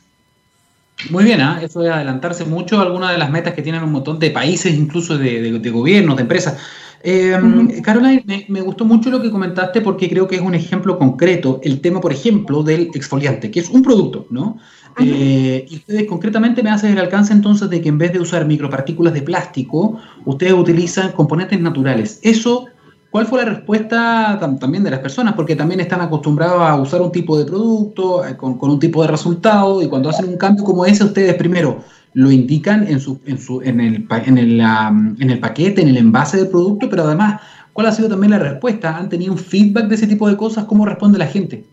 Muy bien, ¿eh? eso de adelantarse mucho a algunas de las metas que tienen un montón de países, incluso de, de, gobiernos, de empresas. Eh, Caroline, me, gustó mucho lo que comentaste porque creo que es un ejemplo concreto, el tema, por ejemplo, del exfoliante, que es un producto, ¿no? Eh, y ustedes concretamente me hacen el alcance entonces de que en vez de usar micropartículas de plástico, ustedes utilizan componentes naturales. Eso, ¿cuál fue la respuesta también de las personas? Porque también están acostumbrados a usar un tipo de producto eh, con, un tipo de resultado y cuando hacen un cambio como ese, ustedes primero lo indican en, su, en, su, en, el, en, el, en el paquete, en el envase del producto, pero además, ¿cuál ha sido también la respuesta? ¿Han tenido un feedback de ese tipo de cosas? ¿Cómo responde la gente?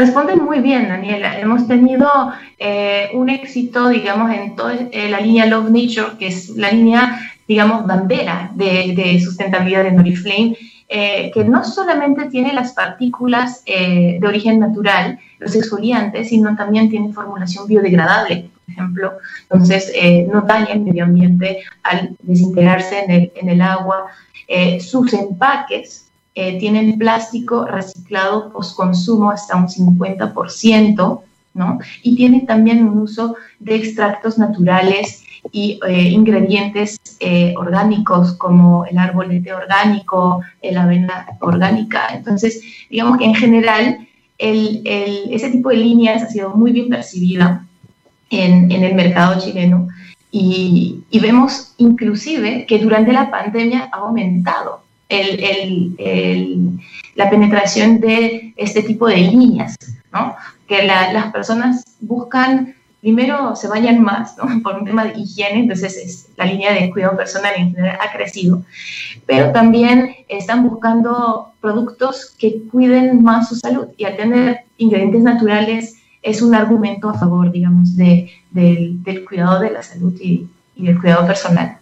Responden muy bien, Daniela. Hemos tenido eh, un éxito, digamos, en toda eh, la línea Love Nature, que es la línea, digamos, bandera de, sustentabilidad de Noriflame, eh, que no solamente tiene las partículas de origen natural, los exfoliantes, sino también tiene formulación biodegradable, por ejemplo. Entonces, no daña el medio ambiente al desintegrarse en el, en el agua. sus empaques eh, tienen plástico reciclado post-consumo hasta un 50%, ¿no? Y tienen también un uso de extractos naturales y eh, ingredientes eh, orgánicos como el té orgánico, la avena orgánica. Entonces, digamos que en general el, el, ese tipo de líneas ha sido muy bien percibida en, en el mercado chileno y, y, vemos inclusive que durante la pandemia ha aumentado el, el, la penetración de este tipo de líneas, ¿no? que las personas buscan primero se vayan más ¿no? *laughs* por un tema de higiene, entonces es, la línea de cuidado personal en general ha crecido, pero también están buscando productos que cuiden más su salud y al tener ingredientes naturales es un argumento a favor, digamos, de, del cuidado de la salud y, y del cuidado personal.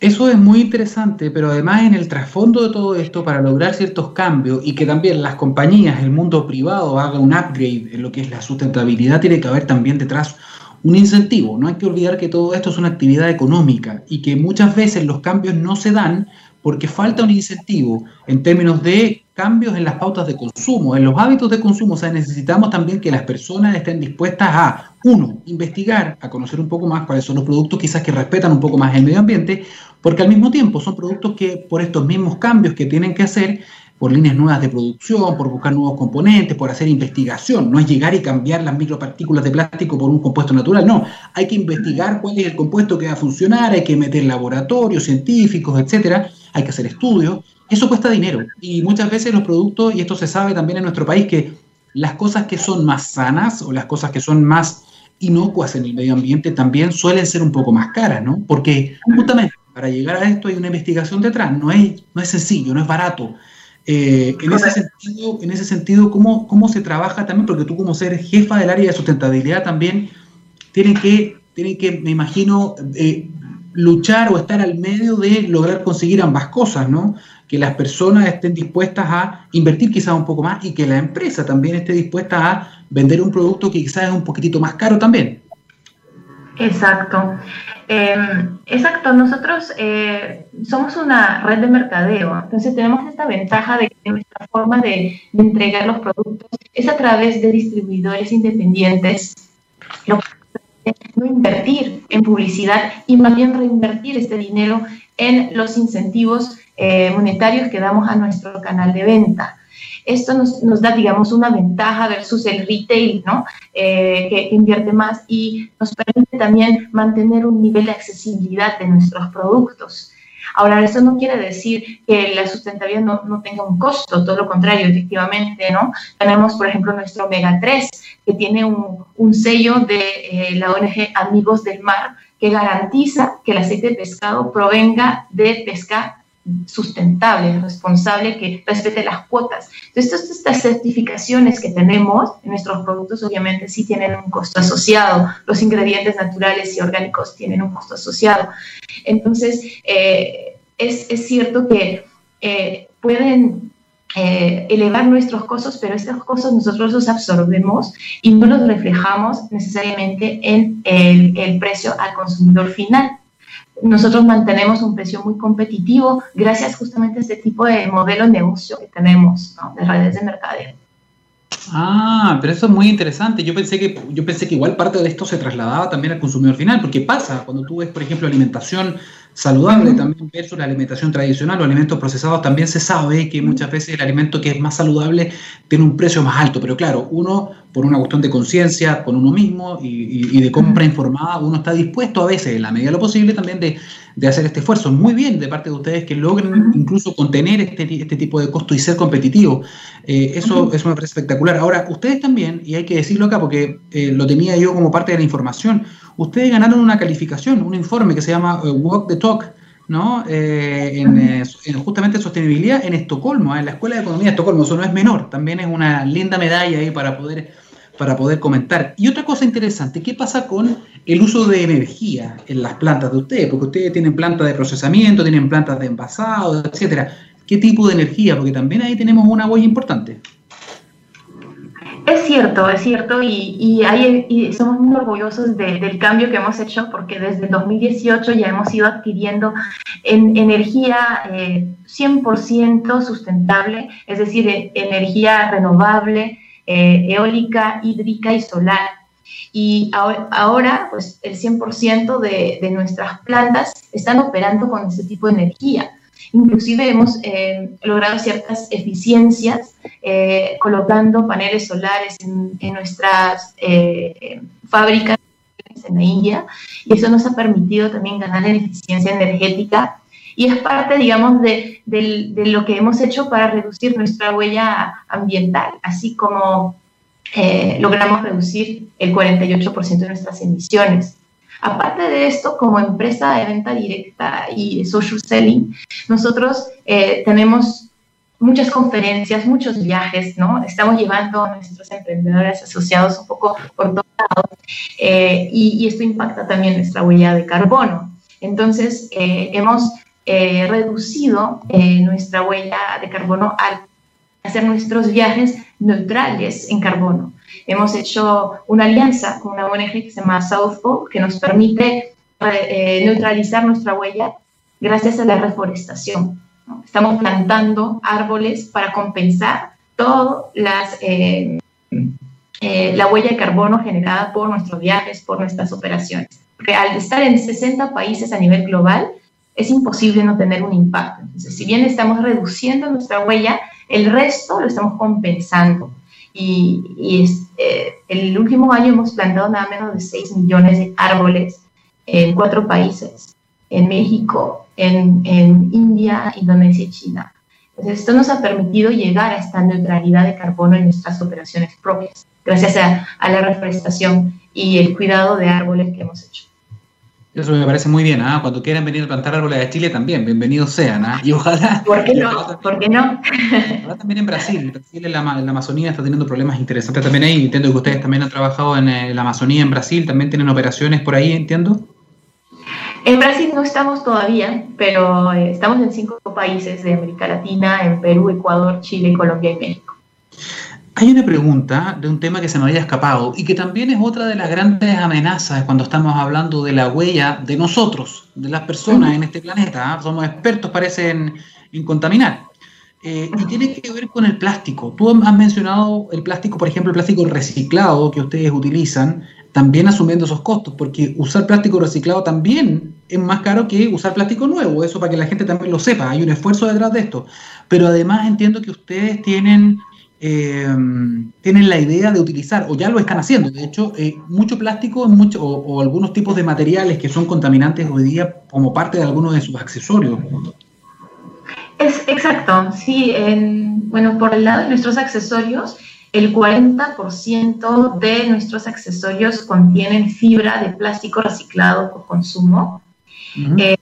Eso es muy interesante, pero además en el trasfondo de todo esto, para lograr ciertos cambios y que también las compañías, el mundo privado haga un upgrade en lo que es la sustentabilidad, tiene que haber también detrás un incentivo. No hay que olvidar que todo esto es una actividad económica y que muchas veces los cambios no se dan porque falta un incentivo en términos de cambios en las pautas de consumo, en los hábitos de consumo. O sea, necesitamos también que las personas estén dispuestas a, uno, investigar, a conocer un poco más cuáles son los productos quizás que respetan un poco más el medio ambiente, porque al mismo tiempo son productos que por estos mismos cambios que tienen que hacer, por líneas nuevas de producción, por buscar nuevos componentes, por hacer investigación. No es llegar y cambiar las micropartículas de plástico por un compuesto natural, no. Hay que investigar cuál es el compuesto que va a funcionar, hay que meter laboratorios científicos, etcétera, hay que hacer estudios. Eso cuesta dinero. Y muchas veces los productos, y esto se sabe también en nuestro país, que las cosas que son más sanas o las cosas que son más inocuas en el medio ambiente también suelen ser un poco más caras, ¿no? Porque justamente para llegar a esto hay una investigación detrás, no es, no es sencillo, no es barato. Eh, en, ese sentido, en ese sentido ¿cómo, ¿cómo se trabaja también? Porque tú como ser jefa del área de sustentabilidad también tienes que, tienen que me imagino, eh, luchar o estar al medio de lograr conseguir ambas cosas, ¿no? Que las personas estén dispuestas a invertir quizás un poco más y que la empresa también esté dispuesta a vender un producto que quizás es un poquitito más caro también. Exacto. Em, exacto, nosotros eh, somos una red de mercadeo, entonces tenemos esta ventaja de que nuestra forma de, entregar los productos es a través de distribuidores independientes, lo no invertir en publicidad y más bien reinvertir este dinero en los incentivos eh, monetarios que damos a nuestro canal de venta. Esto nos, da, digamos, una ventaja versus el retail, ¿no? Eh, que invierte más y nos permite también mantener un nivel de accesibilidad de nuestros productos. Ahora, eso no quiere decir que la sustentabilidad no, no, tenga un costo, todo lo contrario, efectivamente, ¿no? Tenemos, por ejemplo, nuestro Omega 3, que tiene un, sello de eh, la ONG Amigos del Mar, que garantiza que el aceite de pescado provenga de pesca sustentable, responsable, que respete las cuotas. Entonces, estas certificaciones que tenemos en nuestros productos obviamente sí tienen un costo asociado. Los ingredientes naturales y orgánicos tienen un costo asociado. Entonces, eh, es, cierto que eh, pueden eh, elevar nuestros costos, pero estos costos nosotros los absorbemos y no los reflejamos necesariamente en el precio al consumidor final nosotros mantenemos un precio muy competitivo gracias justamente a este tipo de modelo de negocio que tenemos de redes de mercadeo. Ah, pero eso es muy interesante. Yo pensé que yo pensé que igual parte de esto se trasladaba también al consumidor final, porque pasa cuando tú ves, por ejemplo, alimentación saludable también versus la alimentación tradicional o alimentos procesados, también se sabe que muchas veces el alimento que es más saludable tiene un precio más alto, pero claro, uno por una cuestión de conciencia con uno mismo y, de compra informada, uno está dispuesto a veces, en la medida de lo posible, también de, hacer este esfuerzo. Muy bien de parte de ustedes que logren incluso contener este, este tipo de costo y ser competitivo. Eh, eso, eso me parece espectacular. Ahora, ustedes también, y hay que decirlo acá porque eh, lo tenía yo como parte de la información, ustedes ganaron una calificación, un informe que se llama eh, Walk the Talk, ¿no? Eh, eh, en, justamente sostenibilidad en Estocolmo, en la Escuela de Economía de Estocolmo. Eso no es menor, también es una linda medalla ahí para poder, para poder comentar. Y otra cosa interesante, ¿qué pasa con el uso de energía en las plantas de ustedes? Porque ustedes tienen plantas de procesamiento, tienen plantas de envasado, etcétera. ¿Qué tipo de energía? Porque también ahí tenemos una huella importante. Es cierto, es cierto, y, y, somos muy orgullosos del cambio que hemos hecho porque desde 2018 ya hemos ido adquiriendo en, energía 100% eh, sustentable, es decir, e, energía renovable, eh, eólica, hídrica y solar. Y ahora, pues el 100% de, de nuestras plantas están operando con ese tipo de energía. Inclusive hemos eh, logrado ciertas eficiencias eh, colocando paneles solares en, nuestras fábricas en la India y eso nos ha permitido también ganar en eficiencia energética y es parte, digamos, de, de lo que hemos hecho para reducir nuestra huella ambiental, así como logramos reducir el 48% de nuestras emisiones. Aparte de esto, como empresa de venta directa y social selling, nosotros eh, tenemos muchas conferencias, muchos viajes, ¿no? Estamos llevando a nuestros emprendedores asociados un poco por todos lados eh, y, esto impacta también nuestra huella de carbono. Entonces, eh, hemos reducido nuestra huella de carbono al hacer nuestros viajes neutrales en carbono hemos hecho una alianza con una ONG que se llama South Pole, que nos permite eh, neutralizar nuestra huella gracias a la reforestación. Estamos plantando árboles para compensar todas las... Eh, eh, la huella de carbono generada por nuestros viajes, por nuestras operaciones. Porque al estar en 60 países a nivel global, es imposible no tener un impacto. Entonces, si bien estamos reduciendo nuestra huella, el resto lo estamos compensando y, eh, el último año hemos plantado nada menos de 6 millones de árboles en cuatro países, en México, en, India, Indonesia y China. Esto nos ha permitido llegar a esta neutralidad de carbono en nuestras operaciones propias, gracias a, a la reforestación y el cuidado de árboles que hemos hecho. Eso me parece muy bien, ¿ah? Cuando quieran venir a plantar árboles de Chile también, bienvenidos sean, ¿ah? Y ojalá... ¿Por qué *laughs* no? ¿Por qué no? también en Brasil, en Brasil en la, Amazonía está teniendo problemas interesantes también ahí, entiendo que ustedes también han trabajado en eh, la Amazonía, en Brasil, también tienen operaciones por ahí, entiendo. En Brasil no estamos todavía, pero eh, estamos en cinco países de América Latina, en Perú, Ecuador, Chile, Colombia y México. Hay una pregunta de un tema que se me había escapado y que también es otra de las grandes amenazas cuando estamos hablando de la huella de nosotros, de las personas en este planeta. Somos expertos, parecen, en contaminar. Eh, y tiene que ver con el plástico. Tú has mencionado el plástico, por ejemplo, el plástico reciclado que ustedes utilizan, también asumiendo esos costos, porque usar plástico reciclado también es más caro que usar plástico nuevo, eso para que la gente también lo sepa, hay un esfuerzo detrás de esto. Pero además entiendo que ustedes tienen eh, tienen la idea de utilizar, o ya lo están haciendo, de hecho, eh, mucho plástico mucho, o, algunos tipos de materiales que son contaminantes hoy día como parte de algunos de sus accesorios. Es exacto, sí. bueno, por el lado de nuestros accesorios, el 40% de nuestros accesorios contienen fibra de plástico reciclado por consumo, eh,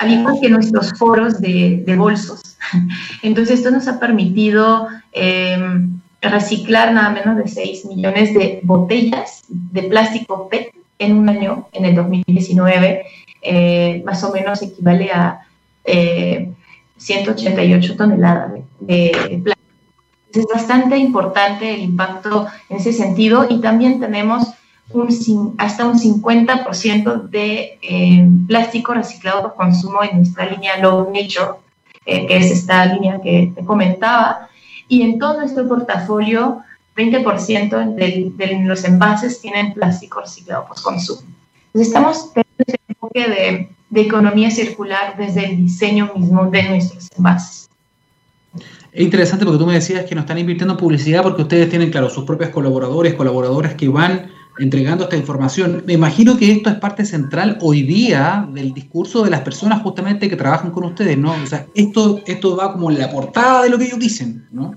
al igual que nuestros foros de, bolsos. *laughs* Entonces, esto nos ha permitido em, reciclar nada menos de 6 millones de botellas de plástico PET en un año, en el 2019, eh, más o menos equivale a 188 eh, toneladas de, plástico. Es bastante importante el impacto en ese sentido y también tenemos un, hasta un 50% de em, plástico reciclado por consumo en nuestra línea Low Nature, eh, que es esta línea que te comentaba, y en todo nuestro portafolio, 20% de, los envases tienen plástico reciclado post-consumo. Entonces, estamos teniendo ese enfoque de, de economía circular desde el diseño mismo de nuestros envases. Es interesante porque tú me decías que no están invirtiendo en publicidad porque ustedes tienen, claro, sus propios colaboradores, colaboradoras que van entregando esta información. Me imagino que esto es parte central hoy día del discurso de las personas justamente que trabajan con ustedes, ¿no? O sea, esto, esto va como en la portada de lo que ellos dicen, ¿no?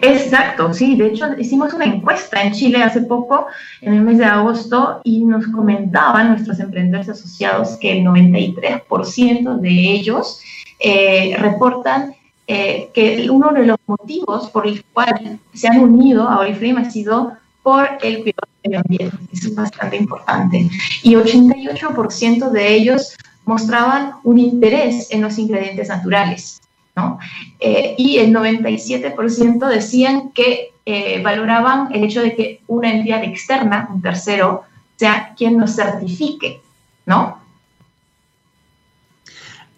Exacto, sí. De hecho, hicimos una encuesta en Chile hace poco, en el mes de agosto, y nos comentaban nuestros emprendedores asociados que el 93% de ellos eh, reportan eh, que uno de los motivos por el cual se han unido a Oriflame ha sido por el cuidado del medio ambiente. Eso es bastante importante. Y 88% de ellos mostraban un interés en los ingredientes naturales. ¿no? Eh, y el 97% decían que eh, valoraban el hecho de que una entidad externa, un tercero, sea quien nos certifique, ¿no?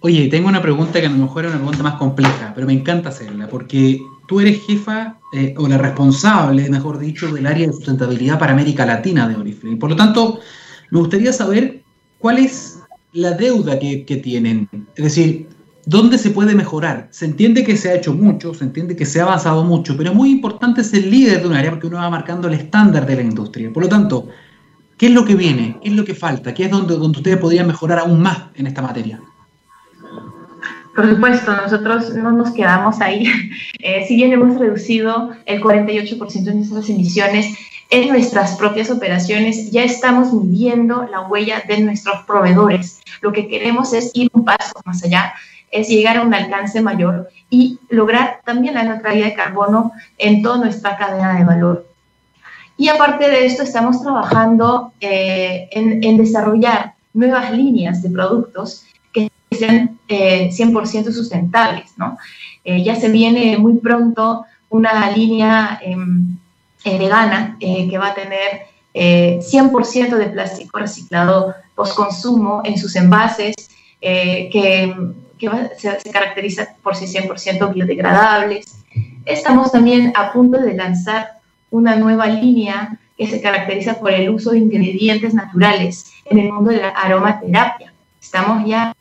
Oye, tengo una pregunta que a lo mejor es una pregunta más compleja, pero me encanta hacerla, porque tú eres jefa eh, o la responsable, mejor dicho, del área de sustentabilidad para América Latina de Oriflame. Por lo tanto, me gustaría saber cuál es la deuda que, tienen. Es decir, ¿Dónde se puede mejorar? Se entiende que se ha hecho mucho, se entiende que se ha avanzado mucho, pero es muy importante ser líder de un área porque uno va marcando el estándar de la industria. Por lo tanto, ¿qué es lo que viene? ¿Qué es lo que falta? ¿Qué es donde, donde ustedes podrían mejorar aún más en esta materia? Por supuesto, nosotros no nos quedamos ahí. *laughs* Eh, si bien hemos reducido el 48% de nuestras emisiones en nuestras propias operaciones, ya estamos midiendo la huella de nuestros proveedores. Lo que queremos es ir un paso más allá es llegar a un alcance mayor y lograr también la neutralidad de carbono en toda nuestra cadena de valor. Y aparte de esto, estamos trabajando eh, en, desarrollar nuevas líneas de productos que sean 100% eh, sustentables. ¿no? Eh, ya se viene muy pronto una línea em, vegana que va a tener 100% de plástico reciclado post-consumo en sus envases, que que se, caracteriza por sí 100% biodegradables. Estamos también a punto de lanzar una nueva línea que se caracteriza por el uso de ingredientes naturales en el mundo de la aromaterapia. Estamos ya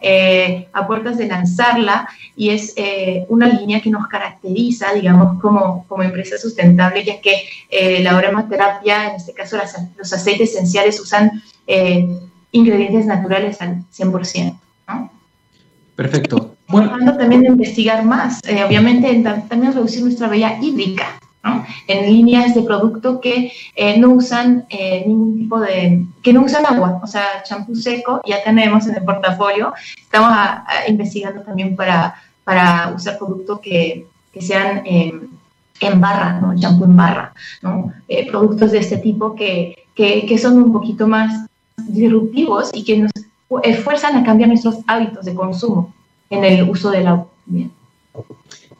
eh, a puertas de lanzarla y es eh, una línea que nos caracteriza, digamos, como, como empresa sustentable, ya que eh, la aromaterapia, en este caso los aceites esenciales, usan ingredientes naturales al 100%. ¿no? Perfecto. Bueno. también de investigar más, eh, obviamente también reducir nuestra huella hídrica, ¿no? En líneas de producto que eh, no usan eh, ningún tipo de, que no usan agua, o sea, champú seco ya tenemos en el portafolio, estamos investigando también para, para usar productos que, que sean en barra, ¿no? Champú en barra, ¿no? productos de este tipo que, que, que son un poquito más disruptivos y que nos esfuerzan a cambiar nuestros hábitos de consumo en el uso del agua.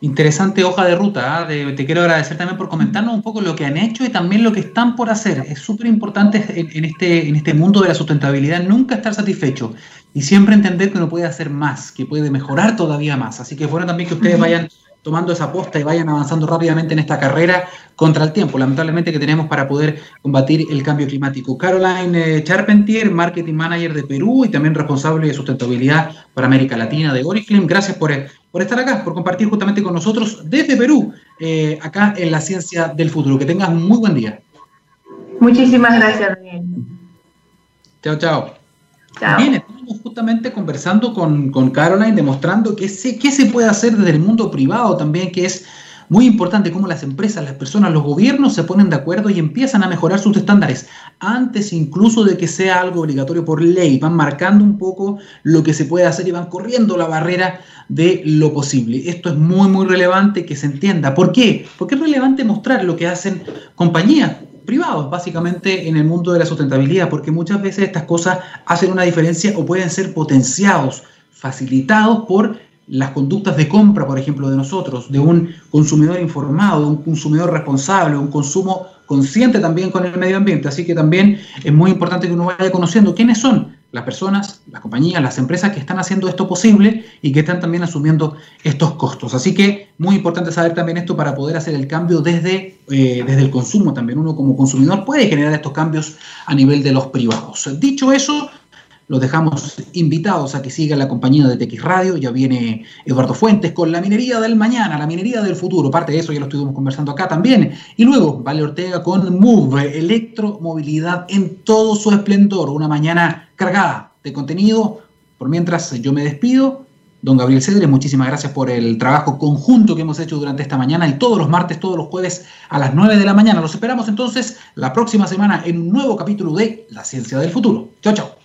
Interesante hoja de ruta. ¿ah? te quiero agradecer también por comentarnos un poco lo que han hecho y también lo que están por hacer. Es súper importante en, este, en este mundo de la sustentabilidad nunca estar satisfecho y siempre entender que uno puede hacer más, que puede mejorar todavía más. Así que es bueno también que ustedes vayan tomando esa posta y vayan avanzando rápidamente en esta carrera contra el tiempo, lamentablemente, que tenemos para poder combatir el cambio climático. Caroline eh, Charpentier, Marketing Manager de Perú y también responsable de sustentabilidad para América Latina de Oriflame. Gracias por, eh, por estar acá, por compartir justamente con nosotros desde Perú, eh, acá en la ciencia del futuro. Que tengas un muy buen día. Muchísimas gracias, Daniel. Chao, chao. Bien, estamos justamente conversando con, Caroline, demostrando que se, qué se puede hacer desde el mundo privado también, que es muy importante cómo las empresas, las personas, los gobiernos se ponen de acuerdo y empiezan a mejorar sus estándares antes incluso de que sea algo obligatorio por ley. Van marcando un poco lo que se puede hacer y van corriendo la barrera de lo posible. Esto es muy, muy relevante que se entienda. ¿Por qué? Porque es relevante mostrar lo que hacen compañías privados, básicamente en el mundo de la sustentabilidad, porque muchas veces estas cosas hacen una diferencia o pueden ser potenciados, facilitados por las conductas de compra, por ejemplo, de nosotros, de un consumidor informado, de un consumidor responsable, un consumo consciente también con el medio ambiente. Así que también es muy importante que uno vaya conociendo quiénes son las personas, las compañías, las empresas que están haciendo esto posible y que están también asumiendo estos costos. Así que muy importante saber también esto para poder hacer el cambio desde, eh, desde el consumo también. Uno como consumidor puede generar estos cambios a nivel de los privados. Dicho eso, los dejamos invitados a que sigan la compañía de TX Radio. Ya viene Eduardo Fuentes con la minería del mañana, la minería del futuro. Parte de eso ya lo estuvimos conversando acá también. Y luego Vale Ortega con Move, electromovilidad en todo su esplendor. Una mañana cargada de contenido. Por mientras yo me despido, don Gabriel Cedre, muchísimas gracias por el trabajo conjunto que hemos hecho durante esta mañana y todos los martes, todos los jueves a las 9 de la mañana. Los esperamos entonces la próxima semana en un nuevo capítulo de La Ciencia del Futuro. Chao, chao.